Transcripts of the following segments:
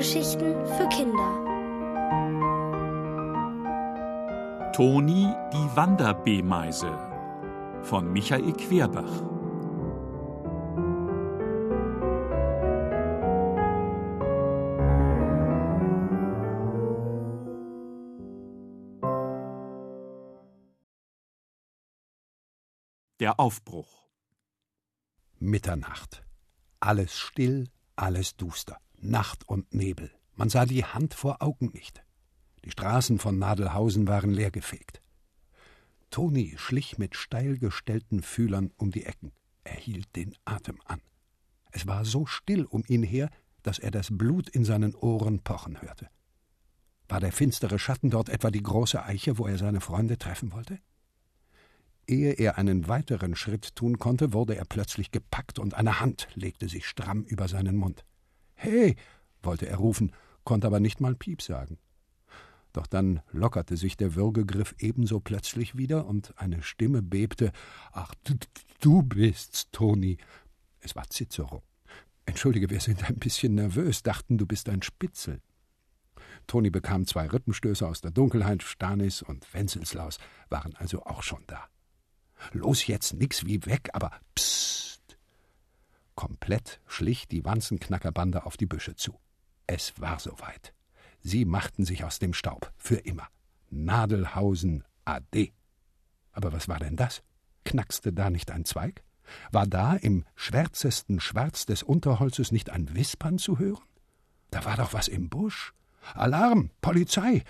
Hörgeschichten für Kinder. Toni die Wanderbeemeise von Michael Querbach. Der Aufbruch. Mitternacht. Alles still, alles duster. Nacht und Nebel. Man sah die Hand vor Augen nicht. Die Straßen von Nadelhausen waren leergefegt. Toni schlich mit steil gestellten Fühlern um die Ecken. Er hielt den Atem an. Es war so still um ihn her, dass er das Blut in seinen Ohren pochen hörte. War der finstere Schatten dort etwa die große Eiche, wo er seine Freunde treffen wollte? Ehe er einen weiteren Schritt tun konnte, wurde er plötzlich gepackt und eine Hand legte sich stramm über seinen Mund. Hey, wollte er rufen, konnte aber nicht mal Piep sagen. Doch dann lockerte sich der Würgegriff ebenso plötzlich wieder und eine Stimme bebte: Ach, du, du bist's, Toni. Es war Cicero. Entschuldige, wir sind ein bisschen nervös, dachten, du bist ein Spitzel. Toni bekam zwei Rippenstöße aus der Dunkelheit, Stanis und Wenzelslaus waren also auch schon da. Los jetzt, nix wie weg, aber psst. Komplett schlich die Wanzenknackerbande auf die Büsche zu. Es war soweit. Sie machten sich aus dem Staub, für immer. Nadelhausen AD. Aber was war denn das? Knackste da nicht ein Zweig? War da im schwärzesten Schwarz des Unterholzes nicht ein Wispern zu hören? Da war doch was im Busch. Alarm, Polizei.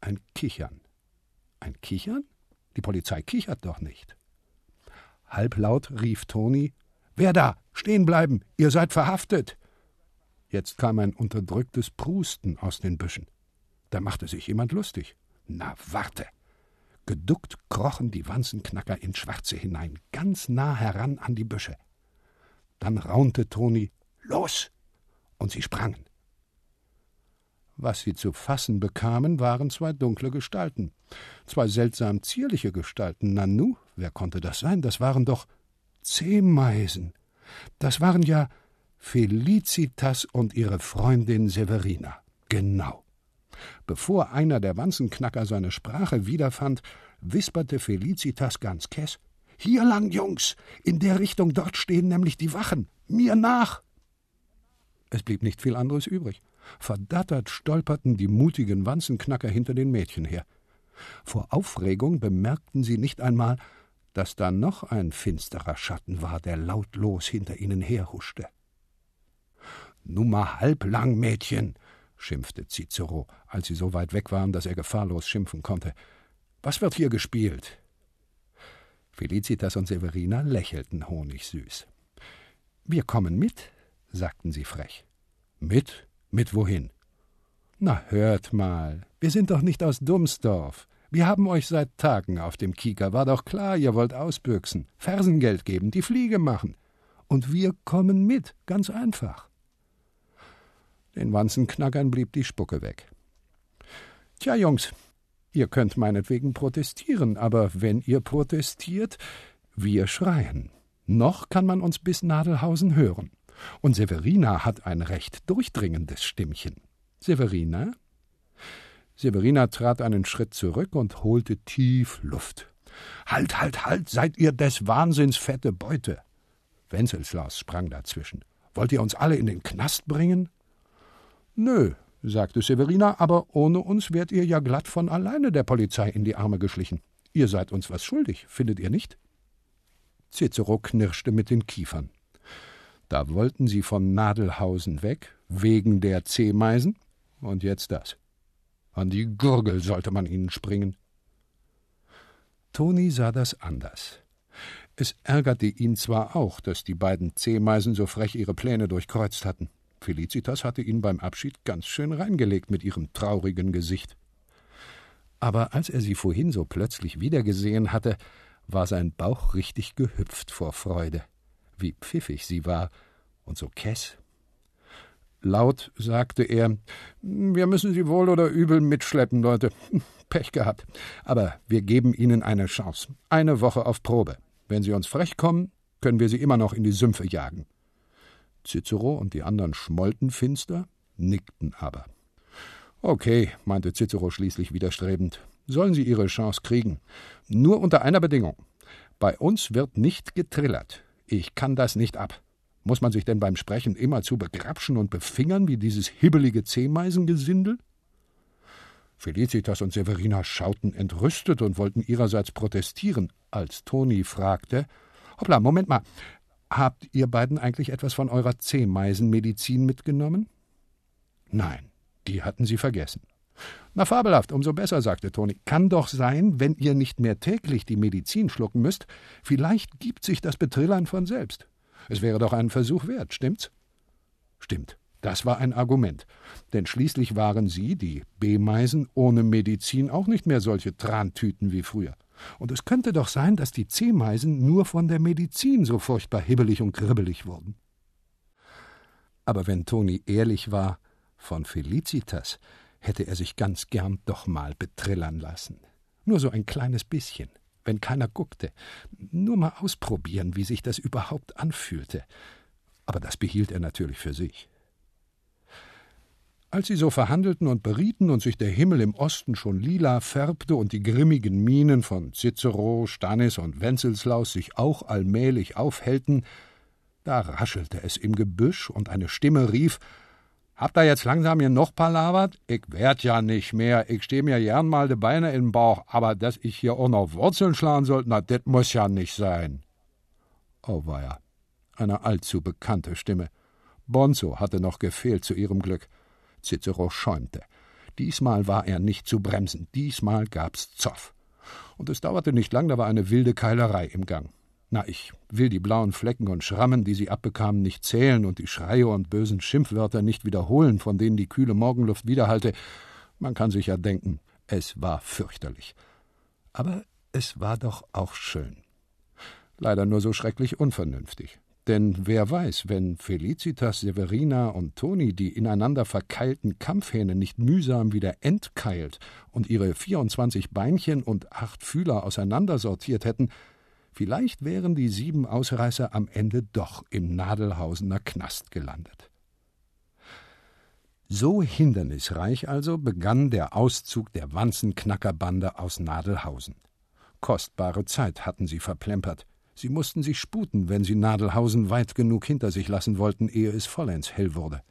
Ein Kichern. Ein Kichern? Die Polizei kichert doch nicht. Halblaut rief Toni: Wer da? Stehen bleiben! Ihr seid verhaftet! Jetzt kam ein unterdrücktes Prusten aus den Büschen. Da machte sich jemand lustig. Na, warte! Geduckt krochen die Wanzenknacker ins Schwarze hinein, ganz nah heran an die Büsche. Dann raunte Toni: Los! Und sie sprangen. Was sie zu fassen bekamen, waren zwei dunkle Gestalten. Zwei seltsam zierliche Gestalten. Nanu, wer konnte das sein? Das waren doch Zehmeisen. Das waren ja Felicitas und ihre Freundin Severina. Genau. Bevor einer der Wanzenknacker seine Sprache wiederfand, wisperte Felicitas ganz kess: Hier lang, Jungs! In der Richtung dort stehen nämlich die Wachen! Mir nach! Es blieb nicht viel anderes übrig. Verdattert stolperten die mutigen Wanzenknacker hinter den Mädchen her. Vor Aufregung bemerkten sie nicht einmal, dass da noch ein finsterer Schatten war, der lautlos hinter ihnen herhuschte. Nummer halblang, Mädchen, schimpfte Cicero, als sie so weit weg waren, dass er gefahrlos schimpfen konnte. Was wird hier gespielt? Felicitas und Severina lächelten honigsüß. Wir kommen mit, sagten sie frech. Mit? Mit wohin? Na, hört mal, wir sind doch nicht aus Dumsdorf. Wir haben euch seit Tagen auf dem Kieker. War doch klar, ihr wollt ausbüchsen, Fersengeld geben, die Fliege machen. Und wir kommen mit, ganz einfach. Den Wanzenknackern blieb die Spucke weg. Tja, Jungs, ihr könnt meinetwegen protestieren, aber wenn ihr protestiert, wir schreien. Noch kann man uns bis Nadelhausen hören. Und Severina hat ein recht durchdringendes Stimmchen. Severina? Severina trat einen Schritt zurück und holte tief Luft. Halt, halt, halt, seid ihr des Wahnsinns fette Beute. Wenzelslaus sprang dazwischen. Wollt ihr uns alle in den Knast bringen? Nö, sagte Severina, aber ohne uns wärt ihr ja glatt von alleine der Polizei in die Arme geschlichen. Ihr seid uns was schuldig, findet ihr nicht? Cicero knirschte mit den Kiefern. Da wollten sie von Nadelhausen weg, wegen der Zehmeisen, und jetzt das. An die Gurgel sollte man ihnen springen. Toni sah das anders. Es ärgerte ihn zwar auch, dass die beiden Zehmeisen so frech ihre Pläne durchkreuzt hatten. Felicitas hatte ihn beim Abschied ganz schön reingelegt mit ihrem traurigen Gesicht. Aber als er sie vorhin so plötzlich wiedergesehen hatte, war sein Bauch richtig gehüpft vor Freude wie pfiffig sie war und so kess. Laut sagte er: Wir müssen Sie wohl oder übel mitschleppen, Leute. Pech gehabt. Aber wir geben Ihnen eine Chance. Eine Woche auf Probe. Wenn Sie uns frech kommen, können wir Sie immer noch in die Sümpfe jagen. Cicero und die anderen schmollten finster, nickten aber. Okay, meinte Cicero schließlich widerstrebend, sollen sie ihre Chance kriegen. Nur unter einer Bedingung. Bei uns wird nicht getrillert. Ich kann das nicht ab. Muss man sich denn beim Sprechen immerzu begrapschen und befingern wie dieses hibbelige Zehmeisengesindel? Felicitas und Severina schauten entrüstet und wollten ihrerseits protestieren, als Toni fragte: Hoppla, Moment mal. Habt ihr beiden eigentlich etwas von eurer Zehmeisenmedizin mitgenommen? Nein, die hatten sie vergessen. Na, fabelhaft, umso besser, sagte Toni. Kann doch sein, wenn ihr nicht mehr täglich die Medizin schlucken müsst, vielleicht gibt sich das Betrillern von selbst. Es wäre doch einen Versuch wert, stimmt's? Stimmt. Das war ein Argument. Denn schließlich waren sie, die B-Meisen, ohne Medizin auch nicht mehr solche Trantüten wie früher. Und es könnte doch sein, dass die C-Meisen nur von der Medizin so furchtbar hibbelig und kribbelig wurden. Aber wenn Toni ehrlich war, von Felicitas hätte er sich ganz gern doch mal betrillern lassen. Nur so ein kleines bisschen, wenn keiner guckte. Nur mal ausprobieren, wie sich das überhaupt anfühlte. Aber das behielt er natürlich für sich. Als sie so verhandelten und berieten und sich der Himmel im Osten schon lila färbte und die grimmigen Mienen von Cicero, Stannis und Wenzelslaus sich auch allmählich aufhellten, da raschelte es im Gebüsch und eine Stimme rief: Habt ihr jetzt langsam hier noch palavert? Ich werd ja nicht mehr. Ich steh mir gern mal de Beine in den Bauch, aber dass ich hier auch noch Wurzeln schlagen sollte, na, das muss ja nicht sein. Oh weia, eine allzu bekannte Stimme. Bonzo hatte noch gefehlt zu ihrem Glück. Cicero schäumte. Diesmal war er nicht zu bremsen, diesmal gab's Zoff. Und es dauerte nicht lang, da war eine wilde Keilerei im Gang. Na, ich will die blauen Flecken und Schrammen, die sie abbekamen, nicht zählen und die Schreie und bösen Schimpfwörter nicht wiederholen, von denen die kühle Morgenluft widerhallte. Man kann sich ja denken, es war fürchterlich. Aber es war doch auch schön. Leider nur so schrecklich unvernünftig. Denn wer weiß, wenn Felicitas, Severina und Toni die ineinander verkeilten Kampfhähne nicht mühsam wieder entkeilt und ihre 24 Beinchen und acht Fühler auseinandersortiert hätten, vielleicht wären die sieben Ausreißer am Ende doch im Nadelhausener Knast gelandet. So hindernisreich also begann der Auszug der Wanzenknackerbande aus Nadelhausen. Kostbare Zeit hatten sie verplempert, Sie mussten sich sputen, wenn sie Nadelhausen weit genug hinter sich lassen wollten, ehe es vollends hell wurde.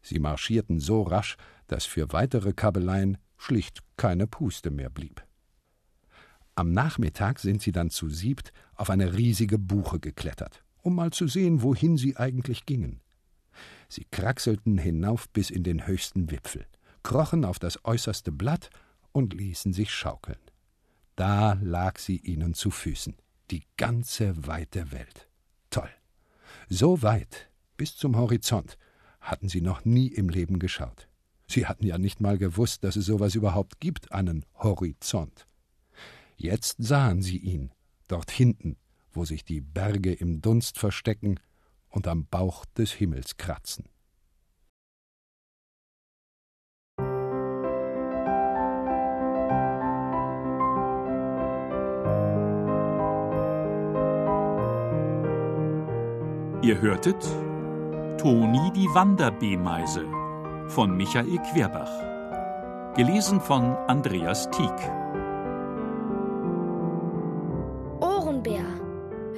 Sie marschierten so rasch, dass für weitere Kabeleien schlicht keine Puste mehr blieb. Am Nachmittag sind sie dann zu siebt auf eine riesige Buche geklettert, um mal zu sehen, wohin sie eigentlich gingen. Sie kraxelten hinauf bis in den höchsten Wipfel, krochen auf das äußerste Blatt und ließen sich schaukeln. Da lag sie ihnen zu Füßen die ganze weite Welt. Toll. So weit, bis zum Horizont, hatten sie noch nie im Leben geschaut. Sie hatten ja nicht mal gewusst, dass es sowas überhaupt gibt, einen Horizont. Jetzt sahen sie ihn, dort hinten, wo sich die Berge im Dunst verstecken und am Bauch des Himmels kratzen. Ihr hörtet Toni die Wanderbeemeise von Michael Querbach. Gelesen von Andreas Tieck.